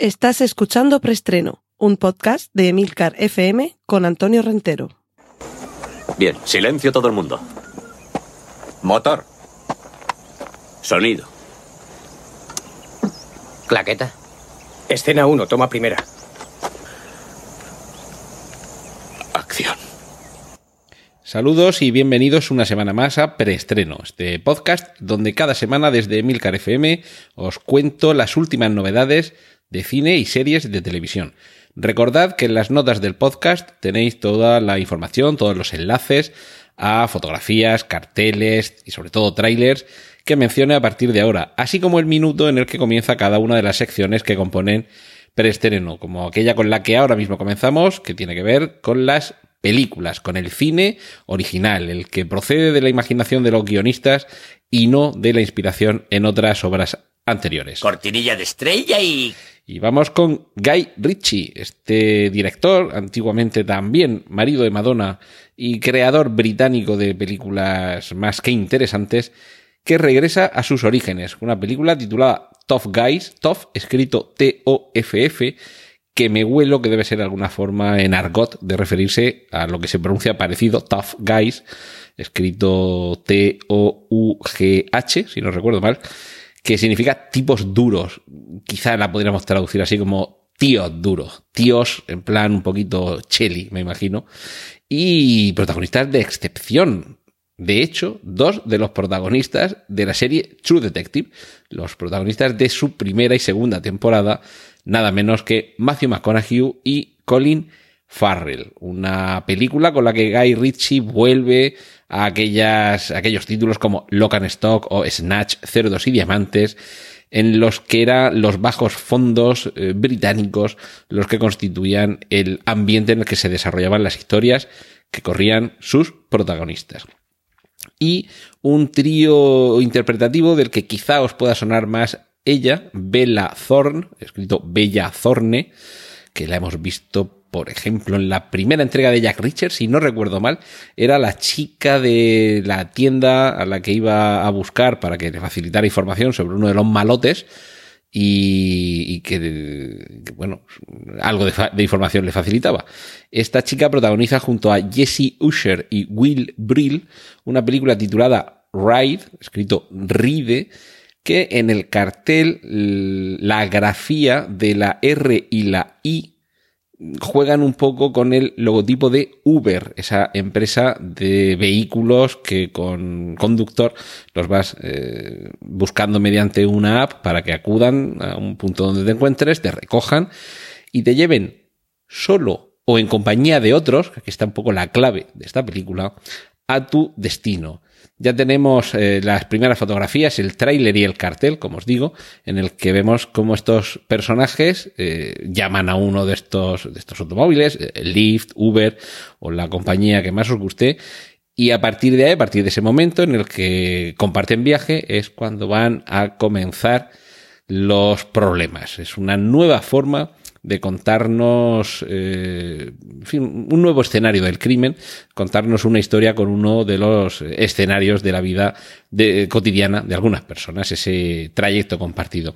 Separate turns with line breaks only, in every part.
Estás escuchando Preestreno, un podcast de Emilcar FM con Antonio Rentero.
Bien, silencio todo el mundo. Motor. Sonido.
Claqueta.
Escena 1, toma primera.
Acción.
Saludos y bienvenidos una semana más a Preestreno, este podcast donde cada semana desde Emilcar FM os cuento las últimas novedades de cine y series de televisión. Recordad que en las notas del podcast tenéis toda la información, todos los enlaces a fotografías, carteles y sobre todo trailers que mencione a partir de ahora, así como el minuto en el que comienza cada una de las secciones que componen preestreno, como aquella con la que ahora mismo comenzamos, que tiene que ver con las películas, con el cine original, el que procede de la imaginación de los guionistas y no de la inspiración en otras obras anteriores.
Cortinilla de estrella y...
Y vamos con Guy Ritchie, este director, antiguamente también marido de Madonna y creador británico de películas más que interesantes, que regresa a sus orígenes, una película titulada Tough Guys, Tough escrito T-O-F-F, que me huelo que debe ser alguna forma en argot de referirse a lo que se pronuncia parecido, Tough Guys, escrito T-O-U-G-H, si no recuerdo mal, que significa tipos duros. Quizá la podríamos traducir así como tíos duros. Tíos, en plan un poquito cheli, me imagino. Y protagonistas de excepción. De hecho, dos de los protagonistas de la serie True Detective, los protagonistas de su primera y segunda temporada, nada menos que Matthew McConaughey y Colin Farrell, una película con la que Guy Ritchie vuelve aquellas, aquellos títulos como Lock and Stock o Snatch, Cerdos y Diamantes, en los que eran los bajos fondos eh, británicos los que constituían el ambiente en el que se desarrollaban las historias que corrían sus protagonistas. Y un trío interpretativo del que quizá os pueda sonar más ella, Bella Thorne, escrito Bella Thorne, que la hemos visto por ejemplo, en la primera entrega de Jack Richard, si no recuerdo mal, era la chica de la tienda a la que iba a buscar para que le facilitara información sobre uno de los malotes y, que, bueno, algo de, de, información le facilitaba. Esta chica protagoniza junto a Jesse Usher y Will Brill una película titulada Ride, escrito Ride, que en el cartel la grafía de la R y la I juegan un poco con el logotipo de Uber, esa empresa de vehículos que con conductor los vas eh, buscando mediante una app para que acudan a un punto donde te encuentres, te recojan y te lleven solo o en compañía de otros, que está un poco la clave de esta película, a tu destino. Ya tenemos eh, las primeras fotografías, el tráiler y el cartel, como os digo, en el que vemos cómo estos personajes eh, llaman a uno de estos, de estos automóviles, eh, Lyft, Uber o la compañía que más os guste, y a partir de ahí, a partir de ese momento en el que comparten viaje, es cuando van a comenzar los problemas. Es una nueva forma de contarnos eh, un nuevo escenario del crimen, contarnos una historia con uno de los escenarios de la vida de, cotidiana de algunas personas, ese trayecto compartido.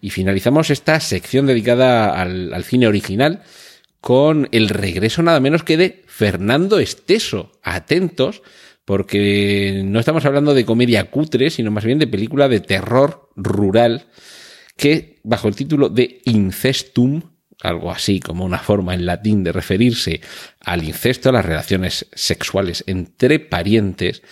Y finalizamos esta sección dedicada al cine original con el regreso nada menos que de Fernando Esteso. Atentos, porque no estamos hablando de comedia cutre, sino más bien de película de terror rural que bajo el título de Incestum algo así como una forma en latín de referirse al incesto, a las relaciones sexuales entre parientes,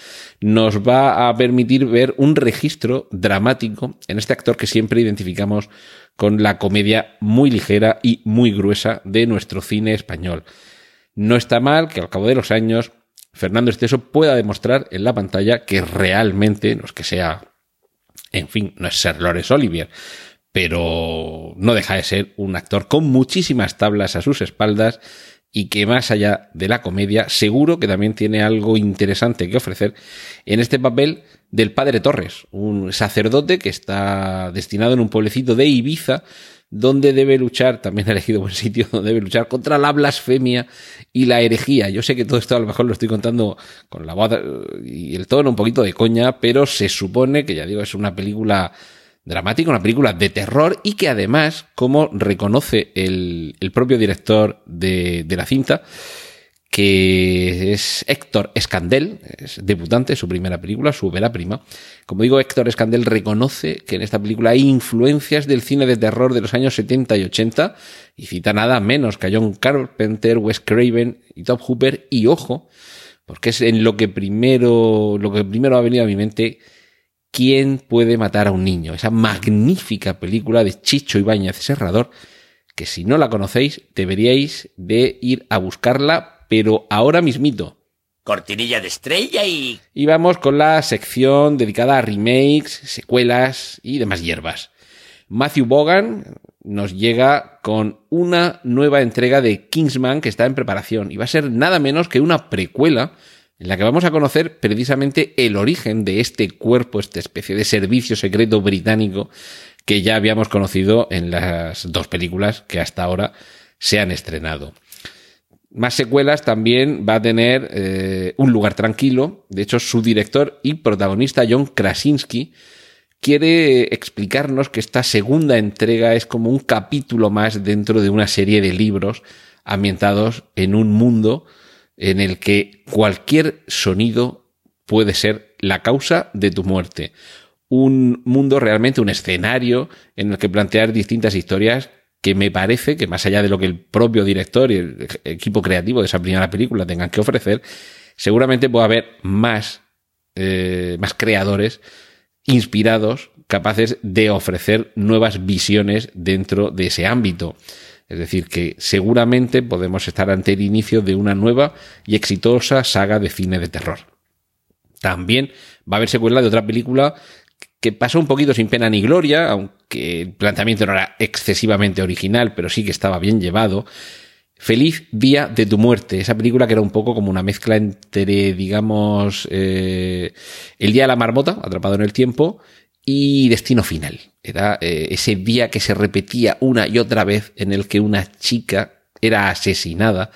nos va a permitir ver un registro dramático en este actor que siempre identificamos con la comedia muy ligera y muy gruesa de nuestro cine español. No está mal que al cabo de los años Fernando Esteso pueda demostrar en la pantalla que realmente, no es que sea, en fin, no es ser Lores Olivier, pero no deja de ser un actor con muchísimas tablas a sus espaldas y que más allá de la comedia, seguro que también tiene algo interesante que ofrecer en este papel del padre Torres, un sacerdote que está destinado en un pueblecito de Ibiza, donde debe luchar, también ha elegido buen sitio, donde debe luchar contra la blasfemia y la herejía. Yo sé que todo esto a lo mejor lo estoy contando con la voz y el tono un poquito de coña, pero se supone que, ya digo, es una película dramática, una película de terror y que además, como reconoce el, el propio director de, de la cinta, que es Héctor Escandel, es debutante, su primera película, su vera prima. Como digo, Héctor Escandel reconoce que en esta película hay influencias del cine de terror de los años 70 y 80 y cita nada menos que a John Carpenter, Wes Craven y Top Hooper y ojo, porque es en lo que primero, lo que primero ha venido a mi mente ¿Quién puede matar a un niño? Esa magnífica película de Chicho Ibáñez Serrador, que si no la conocéis, deberíais de ir a buscarla pero ahora mismito.
Cortinilla de estrella y...
Y vamos con la sección dedicada a remakes, secuelas y demás hierbas. Matthew Bogan nos llega con una nueva entrega de Kingsman que está en preparación y va a ser nada menos que una precuela en la que vamos a conocer precisamente el origen de este cuerpo, esta especie de servicio secreto británico que ya habíamos conocido en las dos películas que hasta ahora se han estrenado. Más secuelas también va a tener eh, Un lugar tranquilo. De hecho, su director y protagonista John Krasinski quiere explicarnos que esta segunda entrega es como un capítulo más dentro de una serie de libros ambientados en un mundo en el que cualquier sonido puede ser la causa de tu muerte. Un mundo realmente, un escenario en el que plantear distintas historias que me parece que más allá de lo que el propio director y el equipo creativo de esa primera película tengan que ofrecer, seguramente puede haber más, eh, más creadores inspirados, capaces de ofrecer nuevas visiones dentro de ese ámbito. Es decir, que seguramente podemos estar ante el inicio de una nueva y exitosa saga de cine de terror. También va a haber secuela de otra película que pasó un poquito sin pena ni gloria, aunque el planteamiento no era excesivamente original, pero sí que estaba bien llevado. Feliz Día de tu Muerte, esa película que era un poco como una mezcla entre, digamos, eh, El Día de la Marmota, atrapado en el tiempo, y Destino Final. Era eh, ese día que se repetía una y otra vez en el que una chica era asesinada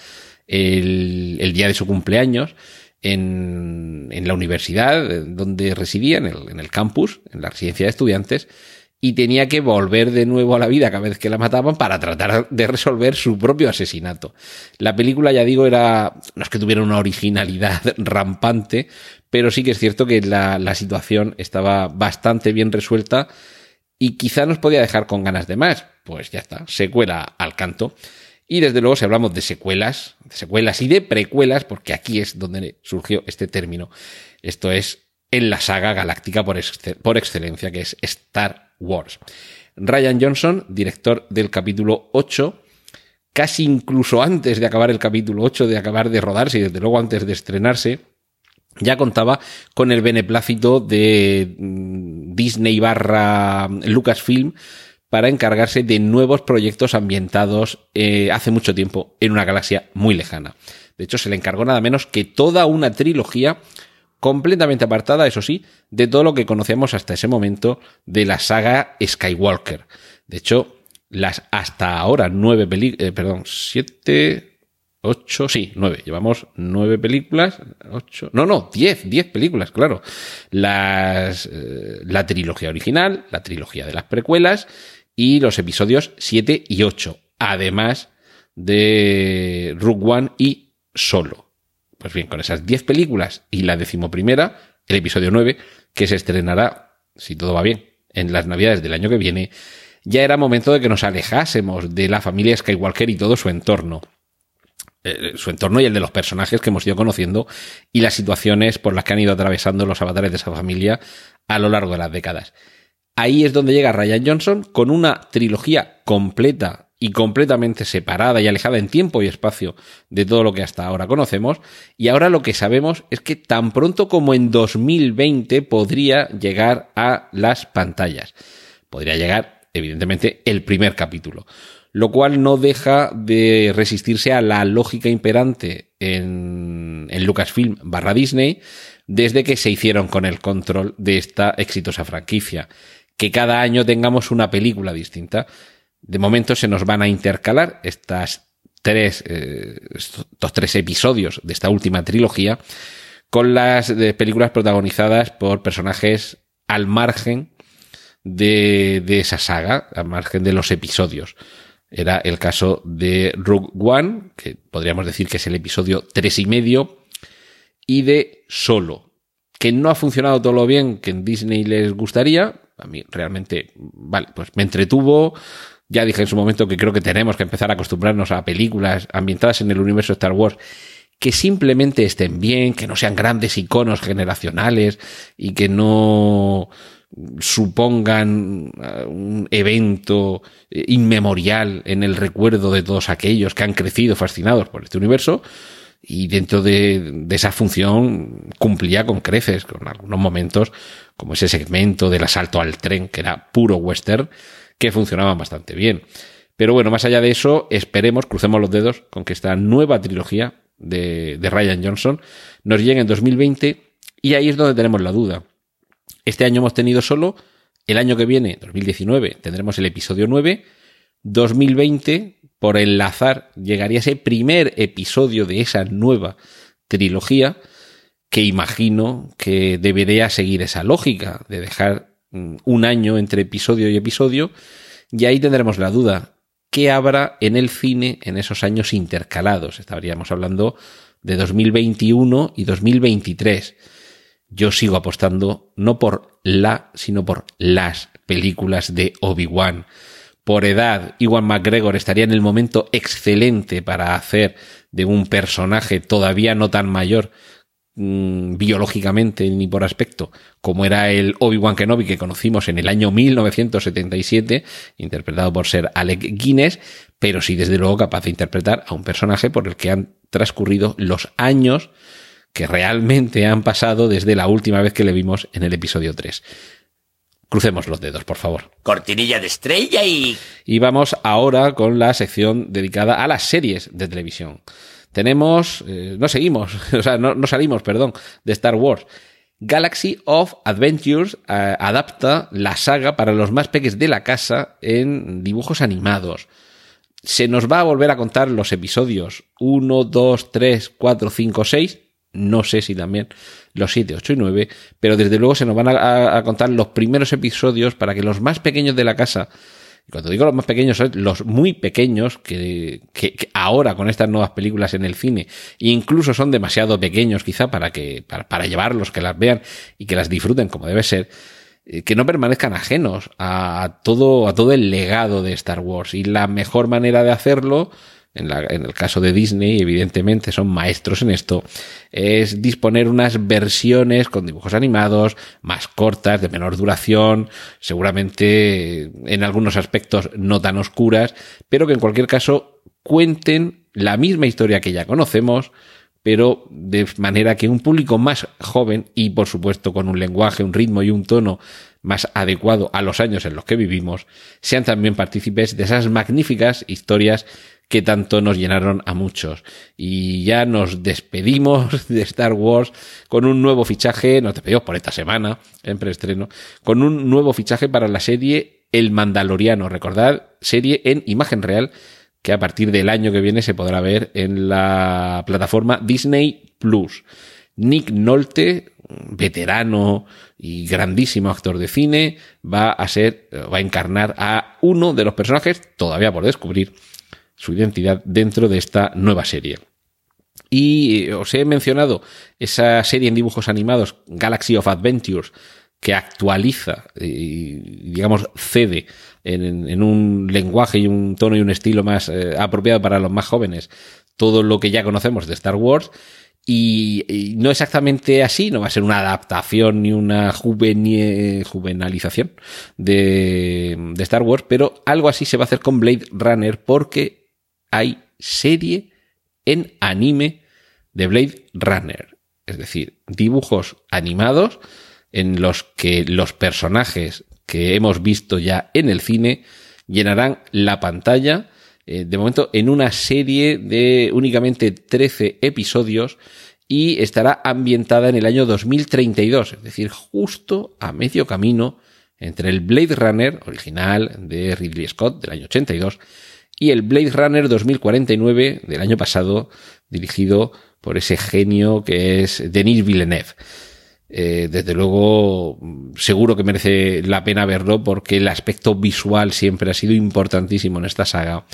el, el día de su cumpleaños en, en la universidad donde residía, en el, en el campus, en la residencia de estudiantes, y tenía que volver de nuevo a la vida cada vez que la mataban para tratar de resolver su propio asesinato. La película, ya digo, era, no es que tuviera una originalidad rampante, pero sí que es cierto que la, la situación estaba bastante bien resuelta y quizá nos podía dejar con ganas de más. Pues ya está, secuela al canto. Y desde luego, si hablamos de secuelas, de secuelas y de precuelas, porque aquí es donde surgió este término, esto es en la saga galáctica por, por excelencia, que es Star Wars. Ryan Johnson, director del capítulo 8, casi incluso antes de acabar el capítulo 8, de acabar de rodarse y desde luego antes de estrenarse, ya contaba con el beneplácito de mm, Disney barra Lucasfilm para encargarse de nuevos proyectos ambientados eh, hace mucho tiempo en una galaxia muy lejana. De hecho, se le encargó nada menos que toda una trilogía completamente apartada, eso sí, de todo lo que conocíamos hasta ese momento de la saga Skywalker. De hecho, las hasta ahora nueve películas, eh, perdón, siete, ocho, sí, nueve. Llevamos nueve películas, ocho, no, no, diez, diez películas, claro. Las, eh, la trilogía original, la trilogía de las precuelas y los episodios 7 y 8, además de Rook One y Solo. Pues bien, con esas 10 películas y la decimoprimera, el episodio 9, que se estrenará, si todo va bien, en las navidades del año que viene, ya era momento de que nos alejásemos de la familia Skywalker y todo su entorno. Eh, su entorno y el de los personajes que hemos ido conociendo y las situaciones por las que han ido atravesando los avatares de esa familia a lo largo de las décadas. Ahí es donde llega Ryan Johnson con una trilogía completa y completamente separada y alejada en tiempo y espacio de todo lo que hasta ahora conocemos. Y ahora lo que sabemos es que tan pronto como en 2020 podría llegar a las pantallas. Podría llegar, evidentemente, el primer capítulo. Lo cual no deja de resistirse a la lógica imperante en, en Lucasfilm barra Disney desde que se hicieron con el control de esta exitosa franquicia que cada año tengamos una película distinta. De momento se nos van a intercalar estas tres, eh, estos tres episodios de esta última trilogía con las películas protagonizadas por personajes al margen de, de esa saga, a margen de los episodios. Era el caso de Rogue One, que podríamos decir que es el episodio tres y medio, y de Solo, que no ha funcionado todo lo bien que en Disney les gustaría. A mí realmente, vale, pues me entretuvo. Ya dije en su momento que creo que tenemos que empezar a acostumbrarnos a películas ambientadas en el universo de Star Wars que simplemente estén bien, que no sean grandes iconos generacionales y que no supongan uh, un evento eh, inmemorial en el recuerdo de todos aquellos que han crecido fascinados por este universo y dentro de, esa función cumplía con creces, con algunos momentos como ese segmento del asalto al tren que era puro western que funcionaba bastante bien. Pero bueno, más allá de eso, esperemos, crucemos los dedos con que esta nueva trilogía de, de Ryan Johnson nos llegue en 2020 y ahí es donde tenemos la duda. Este año hemos tenido solo, el año que viene, 2019, tendremos el episodio 9, 2020, por enlazar, llegaría ese primer episodio de esa nueva trilogía que imagino que debería seguir esa lógica de dejar un año entre episodio y episodio y ahí tendremos la duda. ¿Qué habrá en el cine en esos años intercalados? Estaríamos hablando de 2021 y 2023 yo sigo apostando no por la, sino por las películas de Obi-Wan. Por edad, Iwan McGregor estaría en el momento excelente para hacer de un personaje todavía no tan mayor mm, biológicamente ni por aspecto, como era el Obi-Wan Kenobi que conocimos en el año 1977, interpretado por ser Alec Guinness, pero sí desde luego capaz de interpretar a un personaje por el que han transcurrido los años que realmente han pasado desde la última vez que le vimos en el episodio 3. Crucemos los dedos, por favor.
Cortinilla de estrella y...
Y vamos ahora con la sección dedicada a las series de televisión. Tenemos, eh, no seguimos, o sea, no, salimos, perdón, de Star Wars. Galaxy of Adventures eh, adapta la saga para los más peques de la casa en dibujos animados. Se nos va a volver a contar los episodios 1, 2, 3, 4, 5, 6 no sé si también los 7, 8 y 9, pero desde luego se nos van a, contar los primeros episodios para que los más pequeños de la casa, y cuando digo los más pequeños, son los muy pequeños que, que, ahora con estas nuevas películas en el cine, incluso son demasiado pequeños quizá para que, para, para llevarlos, que las vean y que las disfruten como debe ser, eh, que no permanezcan ajenos a todo, a todo el legado de Star Wars. Y la mejor manera de hacerlo, en, el caso de Disney, evidentemente son maestros en esto, es disponer unas versiones con dibujos animados más cortas, de menor duración, seguramente en algunos aspectos no tan oscuras, pero que en cualquier caso cuenten la misma historia que ya conocemos, pero de manera que un público más joven y por supuesto con un lenguaje, un ritmo y un tono más adecuado a los años en los que vivimos, sean también partícipes de esas magníficas historias que tanto nos llenaron a muchos. Y ya nos despedimos de Star Wars con un nuevo fichaje, nos despedimos por esta semana, en preestreno, con un nuevo fichaje para la serie El Mandaloriano. Recordad, serie en imagen real que a partir del año que viene se podrá ver en la plataforma Disney Plus. Nick Nolte, veterano y grandísimo actor de cine, va a ser, va a encarnar a uno de los personajes todavía por descubrir su identidad dentro de esta nueva serie. Y eh, os he mencionado esa serie en dibujos animados, Galaxy of Adventures, que actualiza y, digamos, cede en, un lenguaje y un tono y un estilo más eh, apropiado para los más jóvenes todo lo que ya conocemos de Star Wars. Y, no exactamente así, no va a ser una adaptación ni una juvenalización de, de Star Wars, pero algo así se va a hacer con Blade Runner porque hay serie en anime de Blade Runner. Es decir, dibujos animados en los que los personajes que hemos visto ya en el cine llenarán la pantalla, eh, de momento en una serie de únicamente 13 episodios y estará ambientada en el año 2032, es decir, justo a medio camino entre el Blade Runner original de Ridley Scott del año 82 y el Blade Runner 2049 del año pasado, dirigido por ese genio que es Denis Villeneuve. eh, desde luego, seguro que merece la pena verlo porque el aspecto visual siempre ha sido importantísimo en esta saga.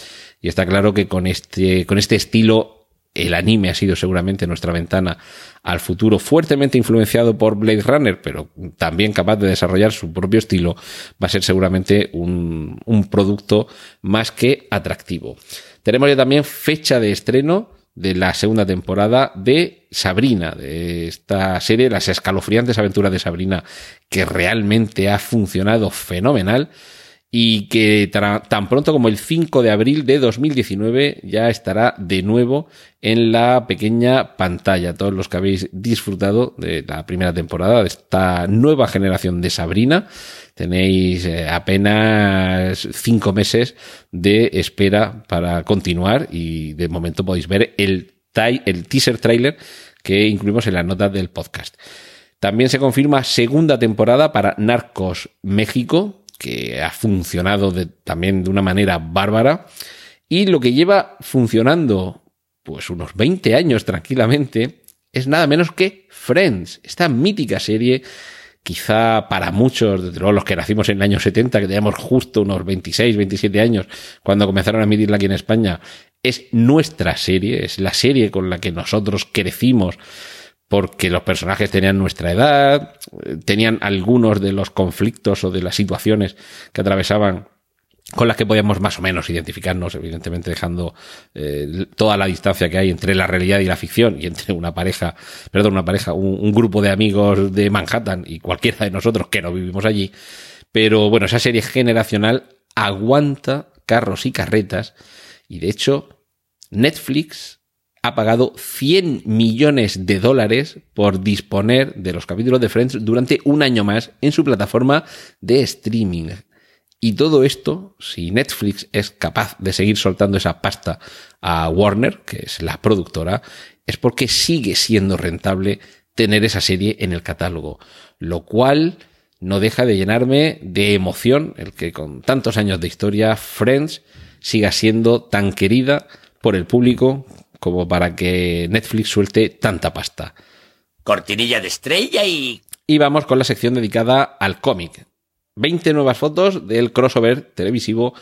Y está claro que con este, con este estilo, el anime ha sido seguramente nuestra ventana al futuro, fuertemente influenciado por Blade Runner, pero también capaz de desarrollar su propio estilo, va a ser seguramente un, producto más que atractivo. Tenemos ya también fecha de estreno de la segunda temporada de Sabrina, de esta serie, las escalofriantes aventuras de Sabrina, que realmente ha funcionado fenomenal y que tan pronto como el 5 de abril de 2019 ya estará de nuevo en la pequeña pantalla. Todos los que habéis disfrutado de la primera temporada de esta nueva generación de Sabrina, tenéis eh, apenas cinco meses de espera para continuar y de momento podéis ver el, el teaser trailer que incluimos en las notas del podcast. También se confirma segunda temporada para Narcos México, que ha funcionado también de una manera bárbara. Y lo que lleva funcionando pues unos 20 años tranquilamente es nada menos que Friends, esta mítica serie quizá para muchos, desde luego los que nacimos en el año 70, que teníamos justo unos 26, 27 años cuando comenzaron a emitirla aquí en España, es nuestra serie, es la serie con la que nosotros crecimos porque los personajes tenían nuestra edad, tenían algunos de los conflictos o de las situaciones que atravesaban con las que podíamos más o menos identificarnos, evidentemente dejando eh, toda la distancia que hay entre la realidad y la ficción y entre una pareja, perdón, una pareja, un, grupo de amigos de Manhattan y cualquiera de nosotros que no vivimos allí. Pero bueno, esa serie generacional aguanta carros y carretas y de hecho Netflix ha pagado 100 millones de dólares por disponer de los capítulos de Friends durante un año más en su plataforma de streaming. Y todo esto, si Netflix es capaz de seguir soltando esa pasta a Warner, que es la productora, es porque sigue siendo rentable tener esa serie en el catálogo. Lo cual no deja de llenarme de emoción el que con tantos años de historia Friends siga siendo tan querida por el público como para que Netflix suelte tanta pasta.
Cortinilla de estrella y...
Y vamos con la sección dedicada al cómic. 20 nuevas fotos del crossover televisivo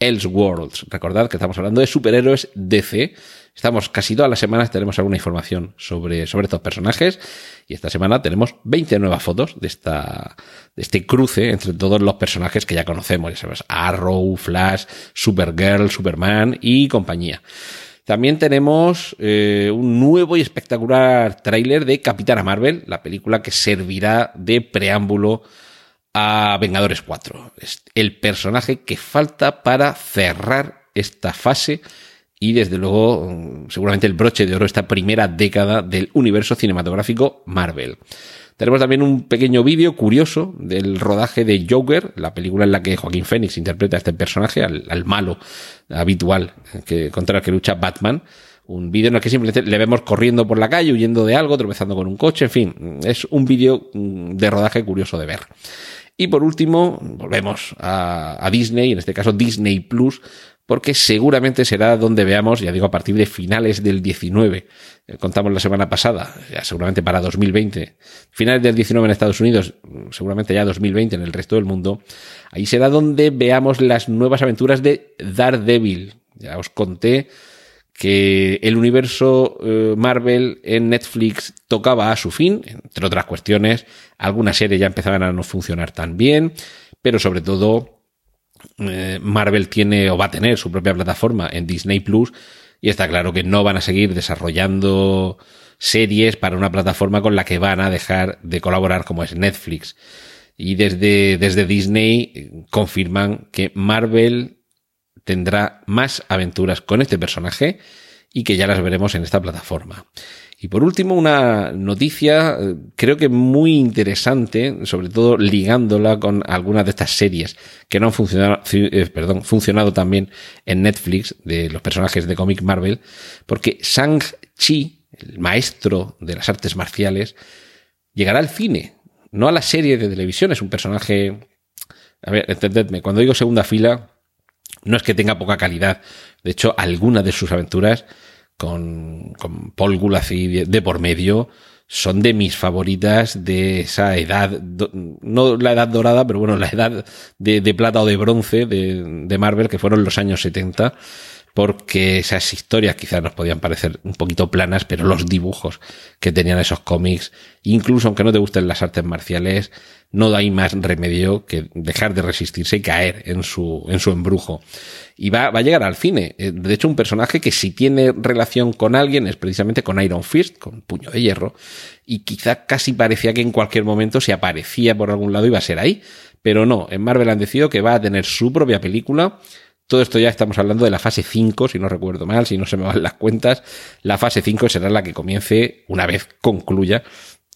Elseworlds. Recordad que estamos hablando de superhéroes DC. Estamos casi todas las semanas tenemos alguna información sobre, sobre estos personajes. Y esta semana tenemos 20 nuevas fotos de esta, de este cruce entre todos los personajes que ya conocemos. Ya sabes, Arrow, Flash, Supergirl, Superman y compañía. También tenemos eh, un nuevo y espectacular tráiler de Capitana Marvel, la película que servirá de preámbulo a Vengadores 4. Es el personaje que falta para cerrar esta fase y desde luego seguramente el broche de oro esta primera década del universo cinematográfico Marvel. Tenemos también un pequeño vídeo curioso del rodaje de Joker, la película en la que Joaquín Phoenix interpreta a este personaje, al, malo habitual que, contra el que lucha Batman. Un vídeo en el que simplemente le vemos corriendo por la calle, huyendo de algo, tropezando con un coche, en fin, es un vídeo mm, de rodaje curioso de ver. Y por último, volvemos a, a Disney, en este caso Disney Plus, porque seguramente será donde veamos, ya digo, a partir de finales del 19, eh, contamos la semana pasada, ya seguramente para 2020, finales del 19 en Estados Unidos, seguramente ya 2020 en el resto del mundo, ahí será donde veamos las nuevas aventuras de Daredevil. Ya os conté que el universo eh, Marvel en Netflix tocaba a su fin, entre otras cuestiones, algunas series ya empezaban a no funcionar tan bien, pero sobre todo eh, Marvel tiene o va a tener su propia plataforma en Disney Plus y está claro que no van a seguir desarrollando series para una plataforma con la que van a dejar de colaborar como es Netflix. Y desde, desde Disney eh, confirman que Marvel tendrá más aventuras con este personaje y que ya las veremos en esta plataforma. Y por último, una noticia eh, creo que muy interesante, sobre todo ligándola con algunas de estas series que no han funcionado, eh, perdón, funcionado también en Netflix de los personajes de cómic Marvel, porque Shang-Chi, el maestro de las artes marciales, llegará al cine, no a la serie de televisión, es un personaje... A ver, entendedme, cuando digo segunda fila, no es que tenga poca calidad. De hecho, algunas de sus aventuras con, con Paul Gulacy de, por medio son de mis favoritas de esa edad, no la edad dorada, pero bueno, la edad de, de plata o de bronce de, de Marvel, que fueron los años 70 porque esas historias quizás nos podían parecer un poquito planas, pero los dibujos que tenían esos cómics, incluso aunque no te gusten las artes marciales, no hay más remedio que dejar de resistirse y caer en su, en su embrujo. Y va, va a llegar al cine. Eh, de hecho, un personaje que si tiene relación con alguien es precisamente con Iron Fist, con puño de hierro, y quizá casi parecía que en cualquier momento si aparecía por algún lado iba a ser ahí. Pero no, en Marvel han decidido que va a tener su propia película, todo esto ya estamos hablando de la fase 5, si no recuerdo mal, si no se me van las cuentas. La fase 5 será la que comience una vez concluya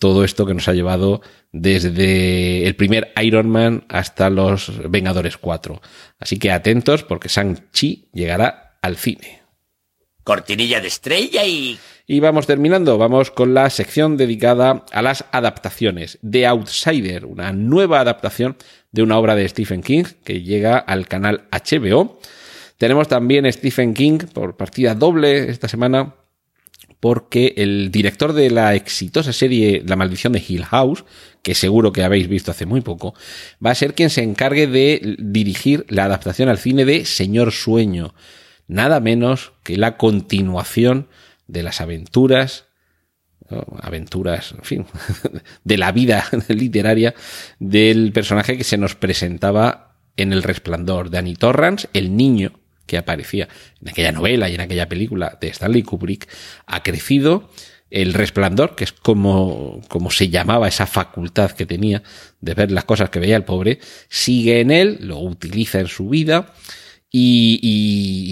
todo esto que nos ha llevado desde el primer Iron Man hasta los Vengadores 4. Así que atentos porque Shang-Chi llegará al cine.
Cortinilla de estrella y...
Y vamos terminando, vamos con la sección dedicada a las adaptaciones. The Outsider, una nueva adaptación de una obra de Stephen King que llega al canal HBO. Tenemos también Stephen King por partida doble esta semana porque el director de la exitosa serie La maldición de Hill House, que seguro que habéis visto hace muy poco, va a ser quien se encargue de dirigir la adaptación al cine de Señor Sueño, nada menos que la continuación de las aventuras aventuras, en fin, de la vida literaria del personaje que se nos presentaba en El Resplandor, de Annie Torrance, el niño que aparecía en aquella novela y en aquella película de Stanley Kubrick, ha crecido. El resplandor, que es como, como se llamaba esa facultad que tenía de ver las cosas que veía el pobre, sigue en él, lo utiliza en su vida y,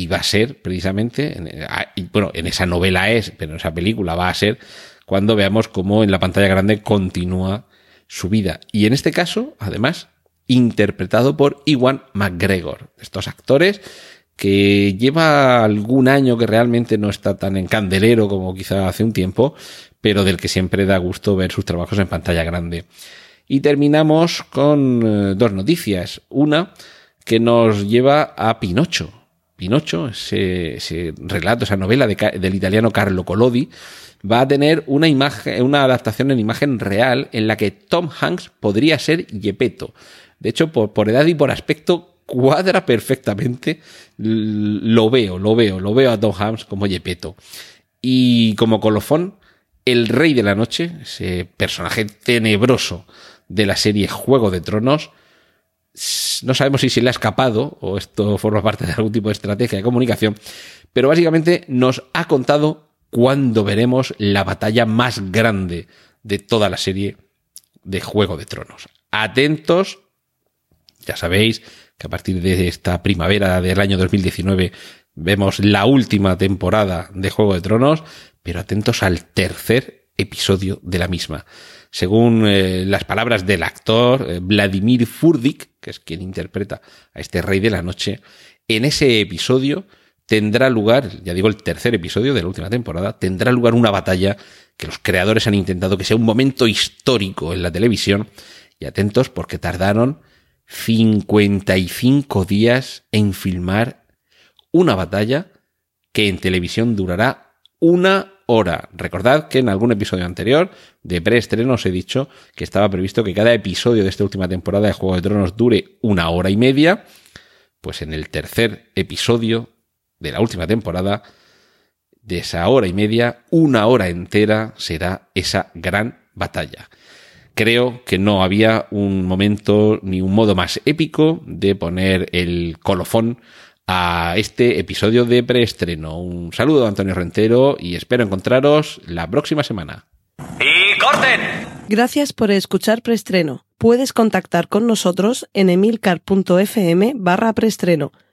y, va a ser precisamente, bueno, en esa novela es, pero en esa película va a ser cuando veamos cómo en la pantalla grande continúa su vida. Y en este caso, además, interpretado por Iwan McGregor, estos actores que lleva algún año que realmente no está tan en candelero como quizá hace un tiempo, pero del que siempre da gusto ver sus trabajos en pantalla grande. Y terminamos con eh, dos noticias. Una que nos lleva a Pinocho. Pinocho, ese, ese relato, esa novela del italiano Carlo Collodi, va a tener una imagen, una adaptación en imagen real en la que Tom Hanks podría ser Yepeto. De hecho, por, por edad y por aspecto cuadra perfectamente. Lo veo, lo veo, lo veo a Tom Hanks como Yepeto. Y como colofón, el Rey de la Noche, ese personaje tenebroso de la serie Juego de Tronos, no sabemos si se le ha escapado o esto forma parte de algún tipo de estrategia de comunicación, pero básicamente nos ha contado cuándo veremos la batalla más grande de toda la serie de Juego de Tronos. Atentos, ya sabéis que a partir de esta primavera del año 2019 vemos la última temporada de Juego de Tronos, pero atentos al tercer episodio de la misma. Según eh, las palabras del actor eh, Vladimir Furdik, que es quien interpreta a este rey de la noche, en ese episodio tendrá lugar, ya digo, el tercer episodio de la última temporada, tendrá lugar una batalla que los creadores han intentado que sea un momento histórico en la televisión. Y atentos porque tardaron 55 días en filmar una batalla que en televisión durará una hora. Recordad que en algún episodio anterior de preestreno os he dicho que estaba previsto que cada episodio de esta última temporada de Juego de Tronos dure una hora y media. Pues en el tercer episodio de la última temporada, de esa hora y media, una hora entera será esa gran batalla. Creo que no había un momento ni un modo más épico de poner el colofón a este episodio de preestreno. Un saludo de Antonio Rentero y espero encontraros la próxima semana.
¡Y corten!
Gracias por escuchar preestreno. Puedes contactar con nosotros en emilcar.fm barra preestreno